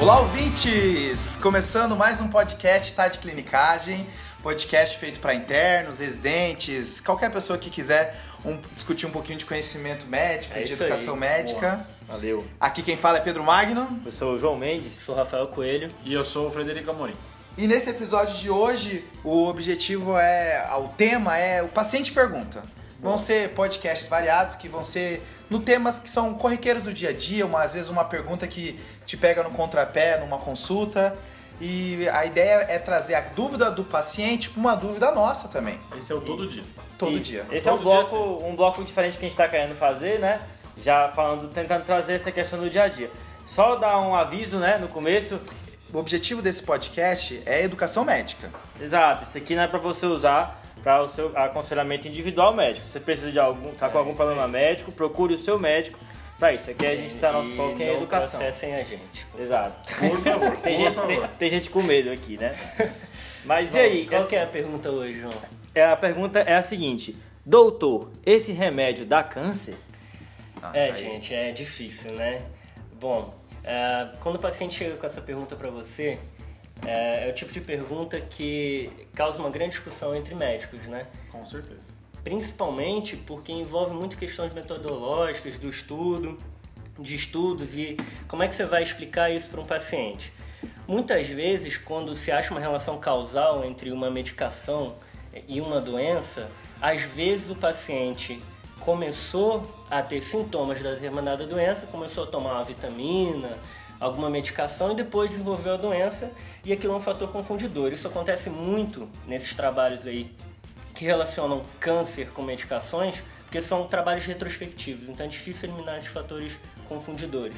Olá, ouvintes! Começando mais um podcast Tá de Clinicagem, podcast feito para internos, residentes, qualquer pessoa que quiser um- discutir um pouquinho de conhecimento médico, É de educação aí. médica. Valeu. Aqui quem fala é Pedro Magno. Eu sou o João Mendes. Sou Rafael Coelho. E eu sou o Frederico Amorim. E nesse episódio de hoje, o objetivo é, o tema é o paciente pergunta. Vão ser podcasts variados que vão ser no temas que são corriqueiros do dia a dia, uma, às vezes uma pergunta que te pega no contrapé numa consulta. E a ideia é trazer a dúvida do paciente com uma dúvida nossa também, Esse é o todo dia. todo Isso. dia. Esse é um Todo dia, bloco, um bloco diferente que a gente está querendo fazer, né? Já falando, tentando trazer essa questão do dia a dia. Só dar um aviso, né, no começo. O objetivo desse podcast é educação médica. Exato, isso aqui não é para você usar para o seu aconselhamento individual médico. Se você precisa de algum, tá com É, algum isso problema aí. médico, procure o seu médico. Para isso, aqui a gente tá nosso E foco em não educação. processem a gente. Exato. Por favor, Tem por gente, favor. tem, tem gente com medo aqui, né? Mas e Bom, aí? Qual essa- que é a pergunta hoje, João? É, a pergunta é a seguinte: Doutor, esse remédio dá câncer? Nossa, é, aí- gente, é difícil, né? Bom, é, quando o paciente chega com essa pergunta para você, é, é o tipo de pergunta que causa uma grande discussão entre médicos, né? Com certeza. Principalmente porque envolve muito questões metodológicas do estudo, de estudos e como é que você vai explicar isso para um paciente. Muitas vezes, quando se acha uma relação causal entre uma medicação e uma doença, às vezes o paciente começou a ter sintomas da determinada doença, começou a tomar uma vitamina, alguma medicação e depois desenvolveu a doença e aquilo é um fator confundidor. Isso acontece muito nesses trabalhos aí que relacionam câncer com medicações, porque são trabalhos retrospectivos, então é difícil eliminar esses fatores confundidores.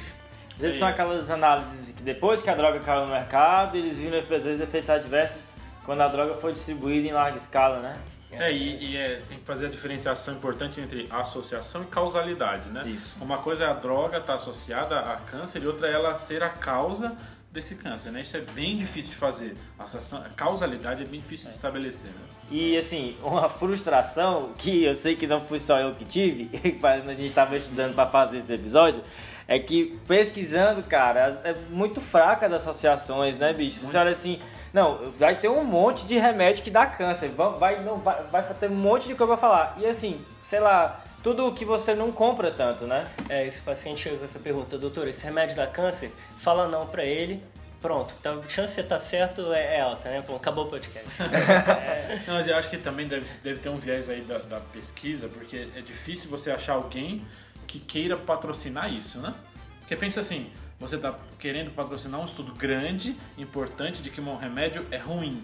Às vezes são aquelas análises que depois que a droga caiu no mercado, eles viram às vezes efeitos adversos quando a droga foi distribuída em larga escala, né? É, e, e é, tem que fazer a diferenciação importante entre associação e causalidade, né? Isso. Uma coisa é a droga estar associada a câncer e outra é ela ser a causa desse câncer, né? Isso é bem difícil de fazer. A, causalidade é bem difícil de estabelecer, né? E assim, uma frustração que eu sei que não fui só eu que tive, quando a gente estava estudando para fazer esse episódio, é que pesquisando, cara, é muito fraca as associações, né, bicho? Você olha assim, não, vai ter um monte de remédio que dá câncer, vai, vai, não, vai, vai ter um monte de coisa pra falar. E assim, sei lá, tudo que você não compra tanto, né? É, esse paciente chega com essa pergunta, doutor, esse remédio dá câncer? Fala não pra ele, pronto, tá, a chance de você estar certo é, é alta, né? Bom, acabou o podcast. Não, mas eu acho que também deve, deve ter um viés aí da, da pesquisa, porque é difícil você achar alguém que queira patrocinar isso, né? Porque pensa assim, você tá querendo patrocinar um estudo grande, importante, de que um remédio é ruim.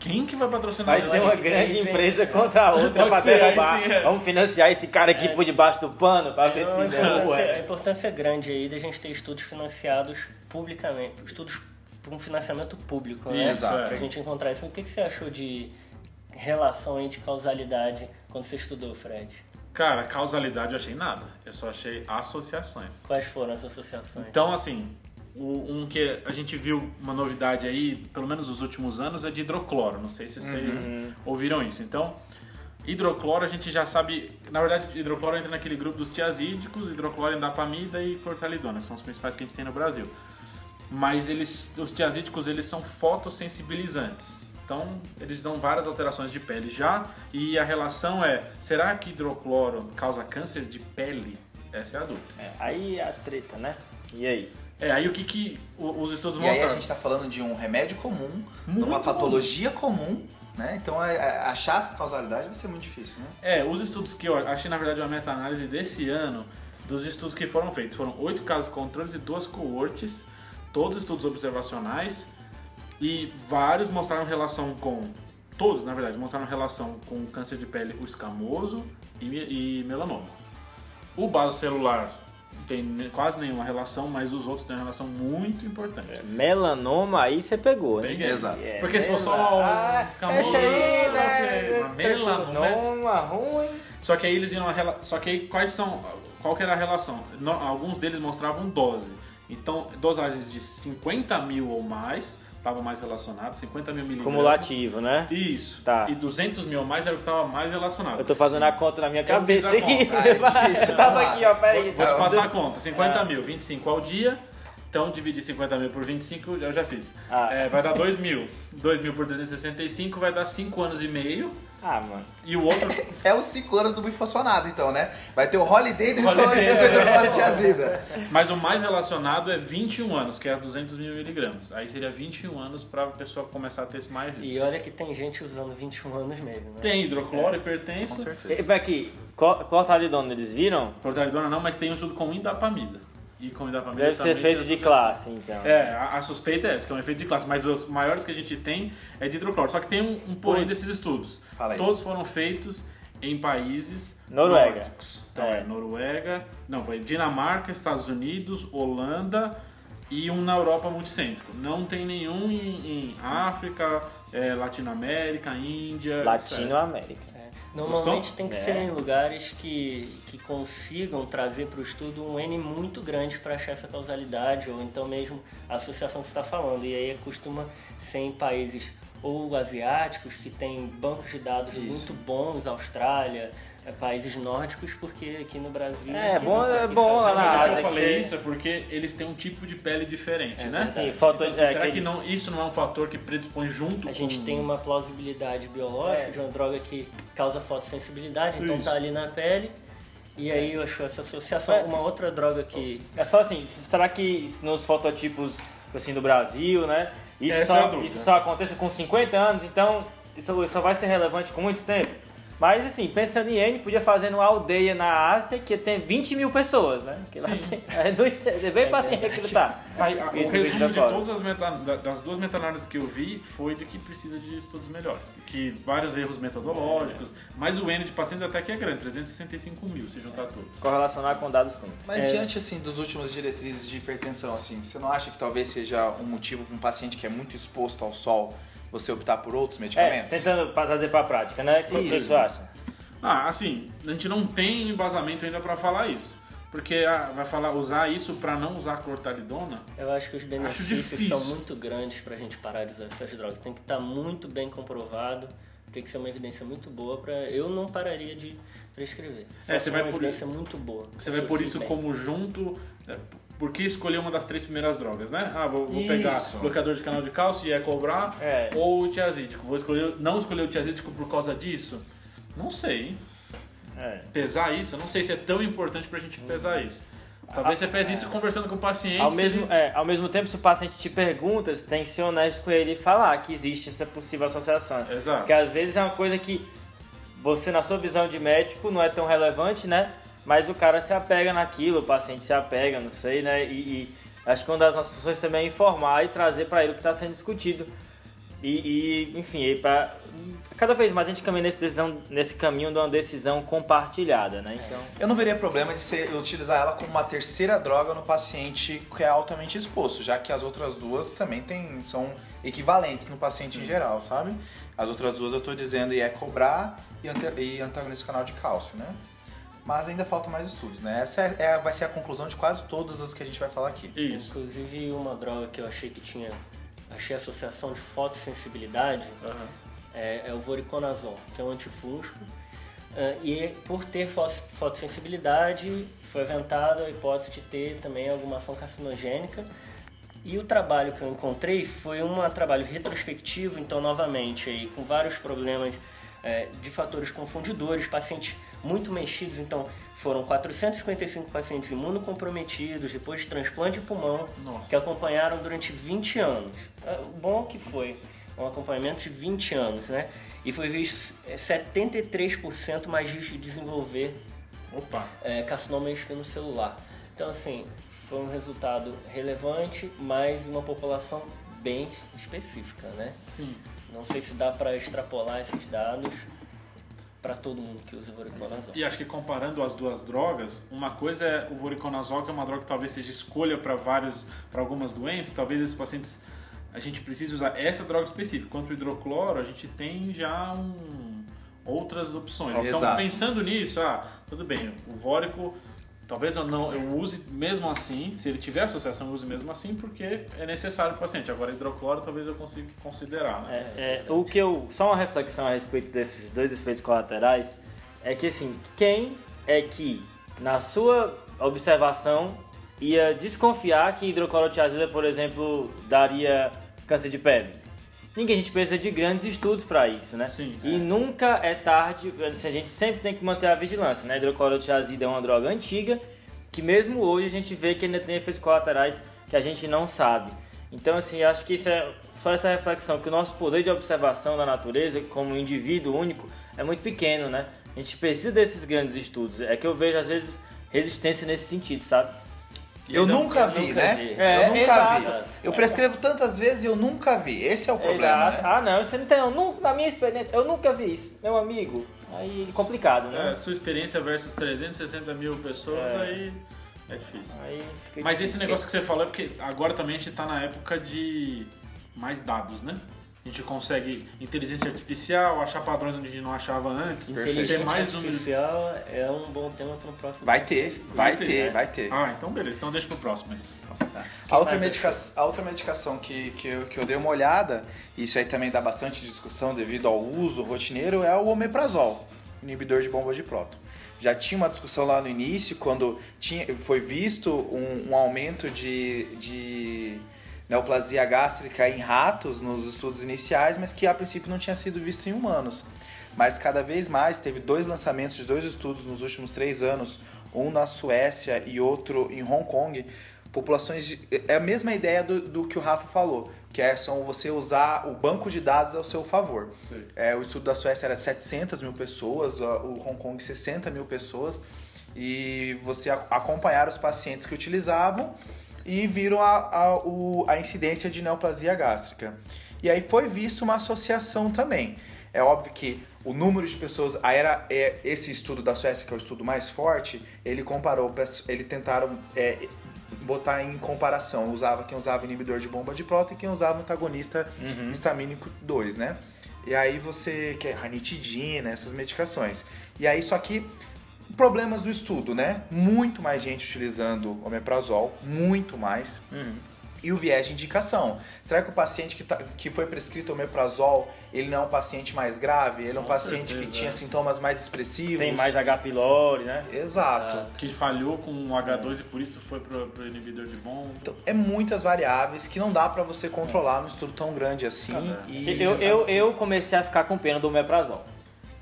Quem que vai patrocinar Vai ser uma grande empresa contra a outra derrubar. sim, é. Vamos financiar esse cara aqui por debaixo do pano pra ver É se importância, não a é. importância grande aí da gente ter estudos financiados publicamente, estudos com financiamento público, né? Isso, é. Pra gente encontrar isso. O que, que você achou de relação aí de causalidade quando você estudou, Fred? Cara, causalidade eu achei nada. Eu só achei associações. Quais foram as associações? Então, assim, o- um que a gente viu uma novidade aí, pelo menos nos últimos anos, é de hidrocloro. Não sei se vocês ouviram isso. Então, hidrocloro a gente já sabe. Na verdade, hidrocloro entra naquele grupo dos tiazídicos, hidrocloro, endapamida e clortalidona, que são os principais que a gente tem no Brasil. Mas eles, os tiazídicos, eles são fotossensibilizantes. Então, eles dão várias alterações de pele já. E a relação é: será que hidrocloro causa câncer de pele? Essa é a dúvida. É, aí a treta, né? E aí? É, aí o que, que os estudos E aí a mostram? gente está falando de um remédio comum, Muito uma patologia comum, né? Então a- a- achar essa causalidade vai ser muito difícil, né? É, os estudos que eu achei, na verdade, uma meta-análise desse ano dos estudos que foram feitos. Foram oito casos controles e duas coortes, todos estudos observacionais, e vários mostraram relação com. Todos, na verdade, mostraram relação com câncer de pele, o escamoso e, e melanoma. O baso celular tem quase nenhuma relação, mas os outros têm uma relação muito importante. Melanoma, aí você pegou, né? Exato. É, Porque se for só um Ah, escamoso, esse aí, né? uma melanoma, Melanoma ruim. Só que aí eles viram a rela... Só que aí quais são. Qual que era a relação? Alguns deles mostravam dose. Então, dosagens de 50 mil ou mais estavam mais relacionados, 50 mil miligramas. Cumulativo, né? Isso. Tá. E 200 mil ou mais era o que estava mais relacionado. Eu tô fazendo a conta na minha cabeça a aqui. conta. Ah, é difícil, Eu tava lá. aqui, ó, peraí. Vou te É, passar a conta. 50 Ah. mil, 25 ao dia. Então, dividir 50 mil por 25, eu já fiz. Ah. É, vai dar 2 mil. 2 mil por 365 vai dar 5 anos e meio. Ah, mano. E o outro, É os 5 anos do bifocionado, então, né? Vai ter o Holiday do Holiday, é. Holiday Azida. mas o mais relacionado é 21 anos, que é 200 mil miligramas. Aí seria 21 anos pra pessoa começar a ter esse mais risco. E olha que tem gente usando 21 anos mesmo, né? Tem hidrocloro, hipertenso. Com certeza. E, aqui, clor- clortalidona, eles viram? Clortalidona não, mas tem um estudo com indapamida. E com indapamida Deve ser também feito tem de classe, então. É, a, a suspeita é essa, que é um efeito de classe, mas os maiores que a gente tem é de hidrocloro. Só que tem um, um porém desses estudos. Todos foram feitos em países Noruega. nórdicos. Então É. é. Noruega, não, foi Dinamarca, Estados Unidos, Holanda e um na Europa multicêntrico. Não tem nenhum em, em África, é, Latinoamérica, Índia. Latinoamérica. É. Normalmente Gostou? tem que É. ser em lugares que, que consigam trazer para o estudo um N muito grande para achar essa causalidade, ou então mesmo a associação que você está falando. E aí costuma ser em países ou asiáticos, que têm bancos de dados Isso. muito bons, Austrália, é, países nórdicos, porque aqui no Brasil... É, aqui bom- é bom lá na Ásia eu que falei isso é porque eles têm um tipo de pele diferente, É né? Sim, foto, Então, assim, é, será que que eles- não, isso não é um fator que predispõe junto A gente com... tem uma plausibilidade biológica É. de uma droga que causa fotossensibilidade, então Isso. tá ali na pele. E aí eu acho essa associação. É. Uma outra droga que É só assim, será que nos fototipos assim, do Brasil, né? Isso, Essa é só, dúvida. isso só acontece com 50 anos, então isso só vai ser relevante com muito tempo. Mas assim, pensando em N, podia fazer numa aldeia na Ásia que tem 20 mil pessoas, né? Que lá Sim. tem, é, dois- é bem fácil de recrutar. Aí, a- o Isso, resumo de todas as meta, da- das duas meta-análises que eu vi foi de que precisa de estudos melhores. Que vários erros metodológicos, mas o N de pacientes até que é grande, 365 mil, se juntar tudo. Correlacionar com dados clínicos. Mas É. diante assim dos últimos diretrizes de hipertensão, assim, você não acha que talvez seja um motivo para um paciente que é muito exposto ao sol você optar por outros É, medicamentos? tentando pra trazer pra prática, né? O que Isso. você acha? Ah, assim, a gente não tem embasamento ainda pra falar isso. Porque ah, vai falar usar isso pra não usar clortalidona? eu acho que os benefícios são muito grandes pra gente parar de usar essas drogas. Tem que estar muito bem comprovado, tem que ser uma evidência muito boa para Eu não pararia de prescrever. Só É, você for vai uma por- evidência muito boa. Você vai por isso bem. como junto. Por que escolher uma das três primeiras drogas, né? Ah, vou, vou pegar bloqueador de canal de cálcio e é cobrar, É. ou o tiazídico. Vou escolher, não escolher o tiazídico por causa disso? Não sei. É. Pesar isso, eu não sei se é tão importante pra gente pesar isso. Talvez você pese isso conversando com o paciente. Ao mesmo, ele- é, ao mesmo tempo, se o paciente te pergunta, você tem que ser honesto com ele e falar que existe essa possível associação. Exato. Porque às vezes é uma coisa que você, na sua visão de médico, não é tão relevante, né? Mas o cara se apega naquilo, o paciente se apega, não sei, né? E, e acho que uma das nossas funções também é informar e trazer para ele o que está sendo discutido. E, e, enfim, para cada vez mais a gente caminha nesse, decisão, nesse caminho de uma decisão compartilhada, né? Então, Eu não veria problema de ser, utilizar ela como uma terceira droga no paciente que é altamente exposto, já que as outras duas também tem, são equivalentes no paciente em geral, sabe? As outras duas eu tô dizendo é cobrar e, ante- e antagonista do canal de cálcio, né? Mas ainda faltam mais estudos, né? Essa é, é- vai ser a conclusão de quase todas as que a gente vai falar aqui. Isso. Inclusive uma droga que eu achei que tinha. Achei associação de fotossensibilidade Aham. é, é o voriconazol, que é um antifúngico. Ah, e por ter fotossensibilidade, foi aventada a hipótese de ter também alguma ação carcinogênica. E o trabalho que eu encontrei foi um trabalho retrospectivo, então, novamente, aí, com vários problemas é, de fatores confundidores, pacientes muito mexidos, então foram 455 pacientes imunocomprometidos depois de transplante de pulmão, Nossa. que acompanharam durante 20 anos. É, O bom que foi um acompanhamento de 20 anos, né? E foi visto é, 73% mais risco de desenvolver Opa. é, carcinoma espinocelular. Então, assim, foi um resultado relevante, mas uma população bem específica, né? Sim. Não sei se dá para extrapolar esses dados para todo mundo que usa voriconazol. E acho que comparando as duas drogas, uma coisa é o voriconazol, que é uma droga que talvez seja escolha para vários, para algumas doenças, talvez esses pacientes a gente precise usar essa droga específica. Quanto o hidrocloro, a gente tem já um, outras opções. Então, Exato. pensando nisso, ah, tudo bem, o vórico talvez eu não eu use mesmo assim, se ele tiver associação, eu use mesmo assim, porque é necessário para o paciente. Agora, hidrocloro talvez eu consiga considerar, né? É, é, o que eu. Só uma reflexão a respeito desses dois efeitos colaterais é que assim, quem é que, na sua observação, ia desconfiar que hidroclorotiazida, por exemplo, daria câncer de pele. Ninguém, a gente precisa de grandes estudos para isso, né? Sim, E nunca é tarde, assim, a gente sempre tem que manter a vigilância, né? Hidroclorotiazida é uma droga antiga, que mesmo hoje a gente vê que ainda tem efeitos colaterais que a gente não sabe. Então, assim, acho que isso é só essa reflexão, que o nosso poder de observação da natureza, como indivíduo único, é muito pequeno, né? A gente precisa desses grandes estudos. É que eu vejo, às vezes, resistência nesse sentido, sabe? Eu ainda- nunca vi, nunca né? vi. É, eu nunca exato. vi. Eu prescrevo tantas vezes e eu nunca vi. Esse é o problema, Exato. né? Ah, não, você não tem, eu nunca, na minha experiência, eu nunca vi isso. Meu amigo, aí complicado, né? É, sua experiência versus 360 mil pessoas, É. aí é difícil. Aí fica Mas esse difícil. negócio que você falou é porque agora também a gente tá na época de mais dados, né? A gente consegue inteligência artificial, achar padrões onde a gente não achava antes. Inteligência Ter mais um... artificial é um bom tema para o próximo. Vai ter, vai ter, ter, né? vai ter. Ah, então beleza. Então deixa pro próximo. Mas... A outra, medica... a outra medicação que, que, eu, que eu dei uma olhada, isso aí também dá bastante discussão devido ao uso rotineiro, é o omeprazol, inibidor de bomba de próton. Já tinha uma discussão lá no início, quando tinha, foi visto um, um aumento de, de neoplasia gástrica em ratos nos estudos iniciais, mas que a princípio não tinha sido visto em humanos. Mas cada vez mais teve dois lançamentos de dois estudos nos últimos três anos, um na Suécia e outro em Hong Kong, populações de, é a mesma ideia do, do que o Rafa falou, que é só você usar o banco de dados ao seu favor. Sei. É, o estudo da Suécia era 700 mil pessoas, o Hong Kong 60 mil pessoas, e você acompanhar os pacientes que utilizavam e viram a, a, o- a incidência de neoplasia gástrica. E aí foi visto uma associação também. É óbvio que o número de pessoas, a era, é, esse estudo da Suécia, que é o estudo mais forte, ele comparou, ele tentaram é, botar em comparação, usava quem usava inibidor de bomba de próton e quem usava antagonista histamínico 2, né? E aí você quer ranitidina, essas medicações. E aí só que problemas do estudo, né? Muito mais gente utilizando omeprazol, muito mais. Uhum. E o viés de indicação. Será que o paciente que, tá- que foi prescrito omeprazol, ele não é um paciente mais grave? Ele é um Com paciente que certeza, tinha é. sintomas mais expressivos? Tem mais H. pylori, né? Exato. Exato. Que falhou com o H2 e por isso foi pro, pro inibidor de bomba. Então, é muitas variáveis que não dá pra você controlar num estudo tão grande assim. e Eu, eu, eu comecei a ficar com pena do omeprazol.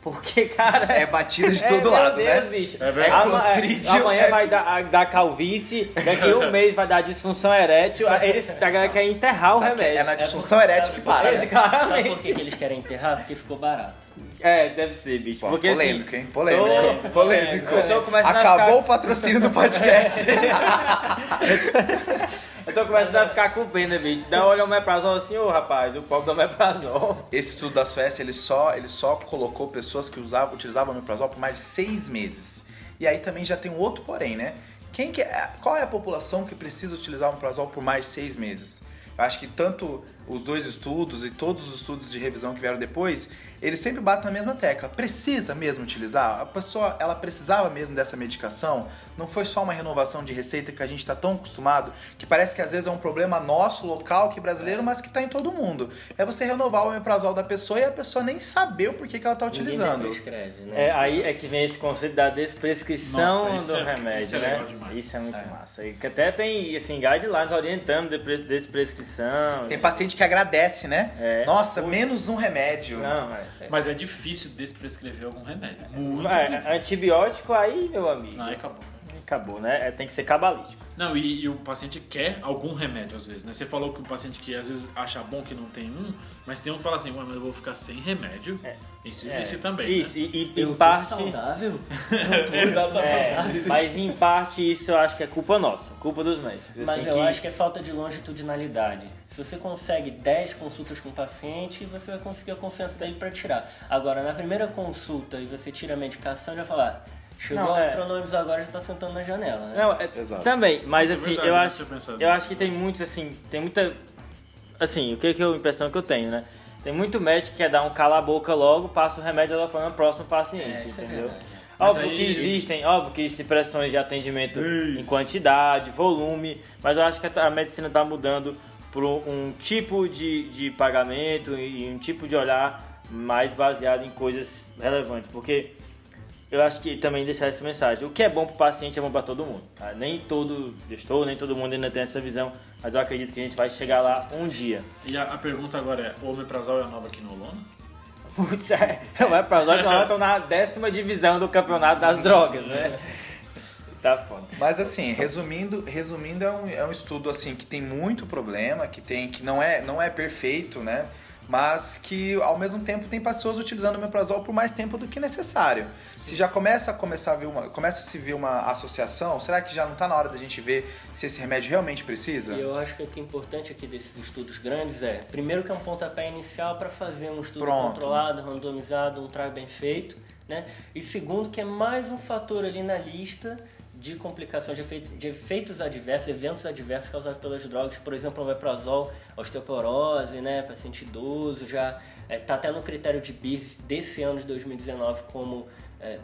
Porque, cara... É batida de todo é, lado, meu Deus, né? bicho. É verdade. Ama- Clostridium, amanhã é- vai dar, dar calvície, daqui um mês vai dar disfunção erétil. Eles, a galera quer enterrar o Sabe que remédio. é na disfunção erétil que para, Esse né? Sabe por que, que eles querem enterrar? Porque ficou barato. É, deve ser, bicho. Pô, Porque, polêmico, assim, hein? Polêmico. tô- Polêmico. é, Acabou ficar- o patrocínio do podcast. Eu tô começando a ficar com pena, bicho. Dá olha o omeprazol assim, ô rapaz, o pobre do omeprazol. Esse estudo da Suécia, ele só, ele só colocou pessoas que usavam, utilizavam omeprazol por mais de seis meses. E aí também já tem um outro porém, né? Quem que é, qual é a população que precisa utilizar o omeprazol por mais de seis meses? Eu acho que tanto os dois estudos e todos os estudos de revisão que vieram depois, eles sempre batem na mesma tecla. Precisa mesmo utilizar? A pessoa, ela precisava mesmo dessa medicação? Não foi só uma renovação de receita que a gente está tão acostumado, que parece que às vezes é um problema nosso, local, que brasileiro, mas que está em todo mundo. É você renovar o omeprazol da pessoa e a pessoa nem saber o porquê que ela está utilizando. Prescreve, né? É, aí é que vem esse conceito da desprescrição Nossa, do é- remédio, isso é né? legal demais. Isso é muito massa. E que até tem, assim, guidelines orientando de desprescrição. Tem paciente que agradece, né? É. Nossa, menos um remédio. Não, é. Mas é difícil desprescrever algum remédio. Muito É, difícil. antibiótico aí, meu amigo. Não, aí acabou. Acabou, né? É, tem que ser cabalístico. Não, e, e o paciente quer algum remédio às vezes, né? Você falou que o paciente que às vezes acha bom que não tem um, mas tem um que fala assim, "Ué, mas eu vou ficar sem remédio. É. Isso existe É, também, Isso, né? e, e Eu em tô parte. saudável? É, mas em parte isso eu acho que é culpa nossa, culpa dos médicos. Mas Assim, eu que- acho que é falta de longitudinalidade. Se você consegue 10 consultas com o paciente, você vai conseguir a confiança dele para tirar. Agora, na primeira consulta e você tira a medicação, ele vai falar: chegou Não, a é. Tronômicos agora, já tá sentando na janela. Né? Não, é, Exato. também, mas Isso é assim, verdade, eu né, acho, eu acho que tem muitos assim, tem muita assim, o que que eu, a impressão que eu tenho, né? Tem muito médico que quer dar um cala a boca logo, passa o remédio e ela falando próximo paciente, isso é entendeu? Mas Óbvio aí- que existem, óbvio que existem pressões de atendimento Isso. em quantidade, volume, mas eu acho que a medicina está mudando por um, um tipo de, de pagamento e um tipo de olhar mais baseado em coisas relevantes, porque eu acho que também deixar essa mensagem. O que é bom para o paciente é bom para todo mundo. Tá? Nem todo gestor, nem todo mundo ainda tem essa visão, mas eu acredito que a gente vai chegar lá um dia. E a, a pergunta agora é: o omeprazol é a nova quinolona? Putz, é, o omeprazol e a estão na décima divisão do campeonato das drogas, né? Tá foda. Mas assim, resumindo, resumindo é um, é um estudo assim que tem muito problema, que tem que não é, não é perfeito, né? Mas que ao mesmo tempo tem pessoas utilizando o omeprazol por mais tempo do que necessário. Se já começa a começar a ver uma, começa a se ver uma associação, será que já não está na hora da gente ver se esse remédio realmente precisa? E eu acho que o que é importante aqui desses estudos grandes é, primeiro que é um pontapé inicial para fazer um estudo Pronto. controlado, randomizado, um trial bem feito, né? E segundo que é mais um fator ali na lista de complicações, de, efeito, de efeitos adversos, eventos adversos causados pelas drogas, por exemplo, o omeprazol, osteoporose, né, paciente idoso, já está é, tá até no critério de BIS desse ano de 2019 como é,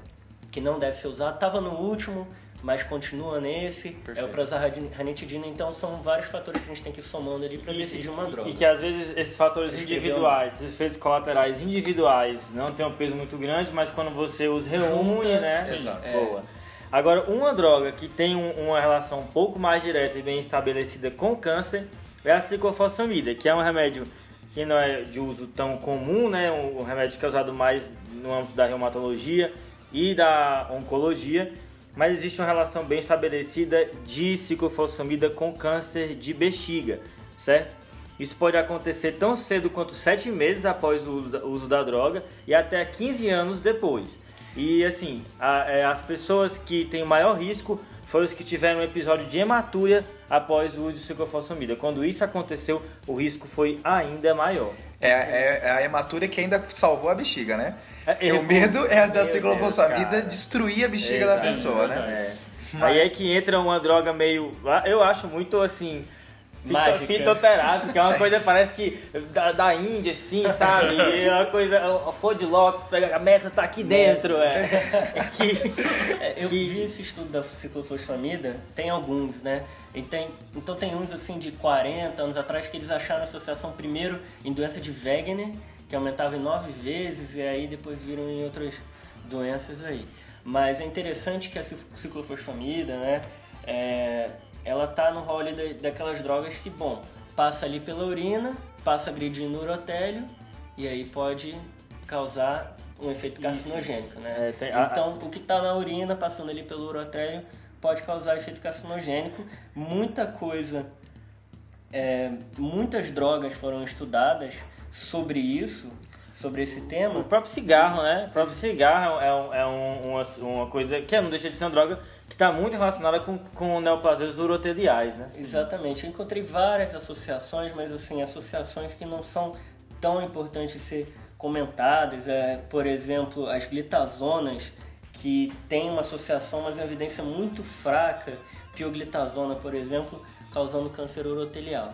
que não deve ser usado, estava no último, mas continua nesse, Perfeito. é o prozarranitidina, então são vários fatores que a gente tem que ir somando ali para decidir uma droga. E que às vezes esses fatores individuais, esses efeitos colaterais individuais não têm um peso muito grande, mas quando você os reúne, Junta, né? Sim, é, boa. Agora, uma droga que tem um, uma relação um pouco mais direta e bem estabelecida com câncer é a ciclofosfamida, que é um remédio que não é de uso tão comum, né? um remédio que é usado mais no âmbito da reumatologia e da oncologia, mas existe uma relação bem estabelecida de ciclofosfamida com câncer de bexiga, certo? Isso pode acontecer tão cedo quanto 7 meses após o uso da droga e até 15 anos depois. E assim, a, é, as pessoas que têm o maior risco foram os que tiveram um episódio de hematúria após o uso de ciclofosfamida. Quando isso aconteceu, o risco foi ainda maior. É, é, é a hematúria que ainda salvou a bexiga, né? É, o medo é da ciclofosfamida destruir a bexiga da pessoa, né? É. Mas... Aí é que entra uma droga meio. Eu acho muito assim Mágica. Fitoterápica, que é uma coisa, parece que da, da Índia, assim, sabe? É uma coisa, a flor de lótus, pega a meta tá aqui dentro, é. que, é, eu que... vi esse estudo da ciclofosfamida, tem alguns, né? E tem, então tem uns, assim, de 40 anos atrás que eles acharam associação primeiro em doença de Wegener, que aumentava em nove vezes, e aí depois viram em outras doenças aí. Mas é interessante que a ciclofosfamida, né? É, ela tá no rol daquelas drogas que, bom, passa ali pela urina, passa agredindo o urotélio e aí pode causar um efeito carcinogênico, né? É, tem, então, a... o que está na urina, passando ali pelo urotélio, pode causar efeito carcinogênico. Muita coisa, é, muitas drogas foram estudadas sobre isso, sobre esse tema. O próprio cigarro, né? O próprio cigarro é, um, é um, uma, uma coisa que não deixa de ser uma droga que está muito relacionada com, com neoplasias uroteliais, né? Exatamente. Eu encontrei várias associações, mas assim, associações que não são tão importantes ser comentadas. É, por exemplo, as glitazonas, que tem uma associação, mas uma evidência muito fraca, pioglitazona, por exemplo, causando câncer urotelial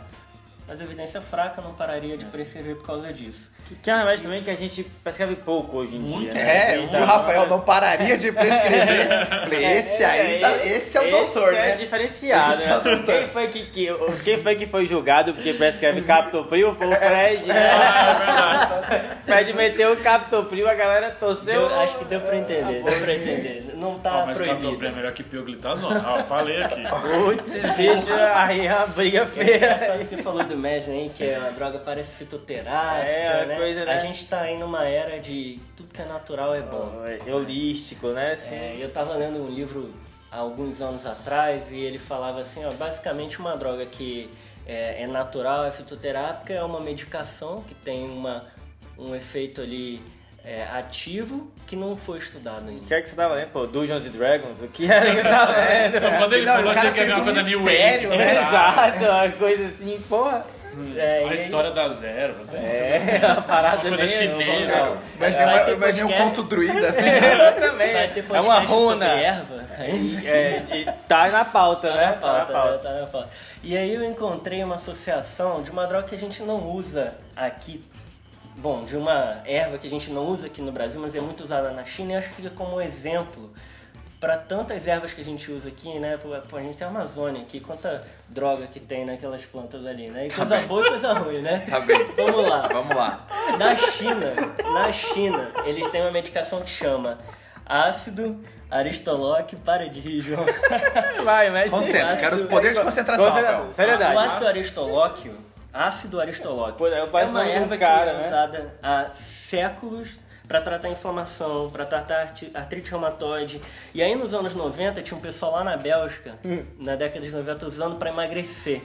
mas a evidência fraca não pararia de prescrever por causa disso. Que, que é um remédio também que a gente prescreve pouco hoje em Muito. dia. Né? É, o então, Rafael não pararia de prescrever. Falei, esse aí, tá, esse é o doutor, esse né? é diferenciado. Esse né? é quem, foi que, que, quem foi que foi julgado porque prescreve captopril foi o Fred, né? Ah, é Fred meteu o captopril, a galera torceu. Deu, acho que deu pra entender, deu pra entender. Não tá ah, mas proibido. captopril é melhor que pioglitazona. Ah, falei aqui. Putz, bicho, aí é uma briga feia. É você falou do Imagine aí, que a droga parece fitoterápica, é, né? Coisa, né? A gente tá aí numa era de tudo que é natural é bom. Oh, é holístico, né? Assim. É, eu tava lendo um livro há alguns anos atrás e ele falava assim, ó, basicamente uma droga que é, é natural, é fitoterápica, é uma medicação que tem uma, um efeito ali é, ativo que não foi estudado ainda. O que é que você tava lendo? Pô, Dungeons and Dragons? O que era que eu tava lendo? Quando ele não, falou, achei que era uma coisa New Age. Né? Exato, uma coisa assim, porra. É, a história das ervas. É, é a parada uma coisa chinesa. Imagina, imagina um conto druida assim. também. É uma runa. erva. É, e, tá na pauta, tá né? Na pauta, tá na pauta. Tá na pauta. E aí eu encontrei uma associação de uma droga que a gente não usa aqui bom, de uma erva que a gente não usa aqui no Brasil, mas é muito usada na China e acho que fica como exemplo para tantas ervas que a gente usa aqui, né? Pô, a gente tem a Amazônia aqui, quanta droga que tem naquelas plantas ali, né? E tá coisa bem. boa e coisa ruim, né? Tá bem. Vamos lá. Vamos lá. Na China, na China, eles têm uma medicação que chama Ácido Aristoloque, para de rir, João. Vai, mas... Concentra, quero os ácido- poderes de concentração, Rafael. Seriedade. O ácido aristolóquio, ácido aristolóquio, Pô, eu é pareço uma um erva cara, que é né? usada há séculos para tratar inflamação, para tratar artrite reumatoide. E aí nos anos 90 tinha um pessoal lá na Bélgica, Hum. na década de 90, usando para emagrecer.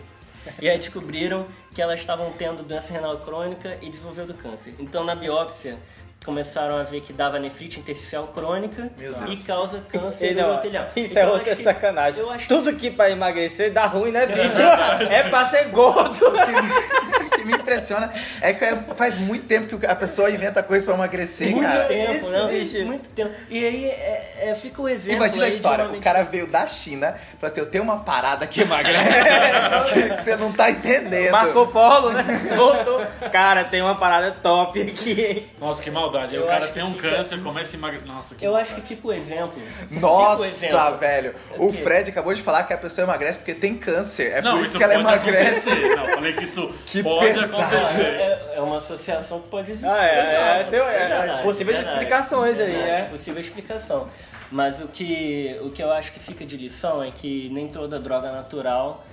E aí descobriram que elas estavam tendo doença renal crônica e desenvolvendo câncer. Então na biópsia começaram a ver que dava nefrite intersticial crônica e causa câncer no não, urotelhão. Isso Então, é outra que- sacanagem. que- Tudo que pra emagrecer dá ruim, né, bicho? é pra ser gordo. O que me impressiona é que faz muito tempo que a pessoa inventa coisa pra emagrecer, Muito cara. tempo, Isso, né? bicho. Muito tempo. E aí é, é, fica o exemplo. Imagina a história, o cara veio da China pra ter, ter uma parada que emagrece que você não tá entendendo. Marco Polo, né? Voltou. Cara, tem uma parada top aqui, hein? Nossa, que maldade. Aí Eu o cara acho tem que um fica- câncer, começa a emagrecer. Nossa, que Eu acho que maldade. fica o exemplo. Fica o Nossa, exemplo. velho. É O? Fred acabou de falar que a pessoa emagrece porque tem câncer. É Não, por isso que ela pode emagrece. acontecer. Não, falei que isso Que pode pesado. acontecer. É, é uma associação que pode existir. Ah, é, é, tem- é, Verdade, possíveis verdade, explicações aí, verdade, é. Possível explicação. Mas o que, o que eu acho que fica de lição é que nem toda droga natural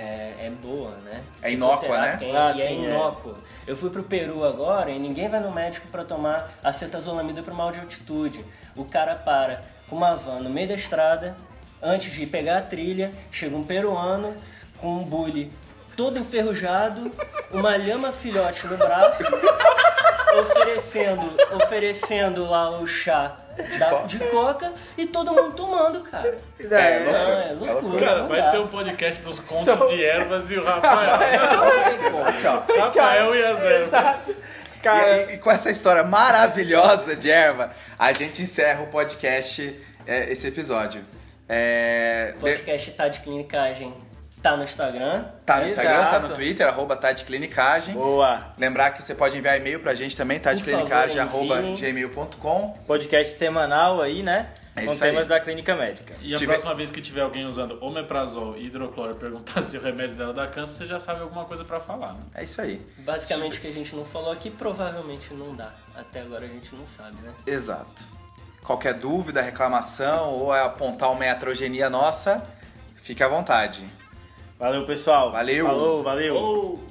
é, é boa, né? É inócua, né? Ah, e é sim, é. inócua. Eu fui pro Peru agora e ninguém vai no médico pra tomar acetazolamida pro mal de altitude. O cara para com uma van no meio da estrada, antes de pegar a trilha, chega um peruano com um bule todo enferrujado, uma lhama filhote no braço, oferecendo, oferecendo lá o chá da- coca. de coca e todo mundo tomando, cara. É, Não, é loucura. loucura. Cara, vai dá. ter um podcast dos contos de ervas e o Rafael. Assim, ó. Rafael e as ervas. E, e- e com essa história maravilhosa de erva, a gente encerra o podcast, é, esse episódio. É, O podcast Tá de Clinicagem tá no Instagram. tá no Instagram, tá no Exato. Twitter, arroba Tade Clinicagem. boa. Lembrar que você pode enviar e-mail pra gente também, Por tadeclinicagem, favor, arroba enviem. gmail.com. Podcast semanal aí, né? É com isso aí. temas da clínica médica. E a tiver- próxima vez que tiver alguém usando omeprazol e hidrocloro e perguntar se o remédio dela dá câncer, você já sabe alguma coisa pra falar, né? É isso aí. Basicamente o que a gente não falou aqui provavelmente não dá. Até agora a gente não sabe, né? Exato. Qualquer dúvida, reclamação ou apontar uma heterogenia nossa, fique à vontade. Valeu, pessoal. Valeu. Falou, valeu. Ou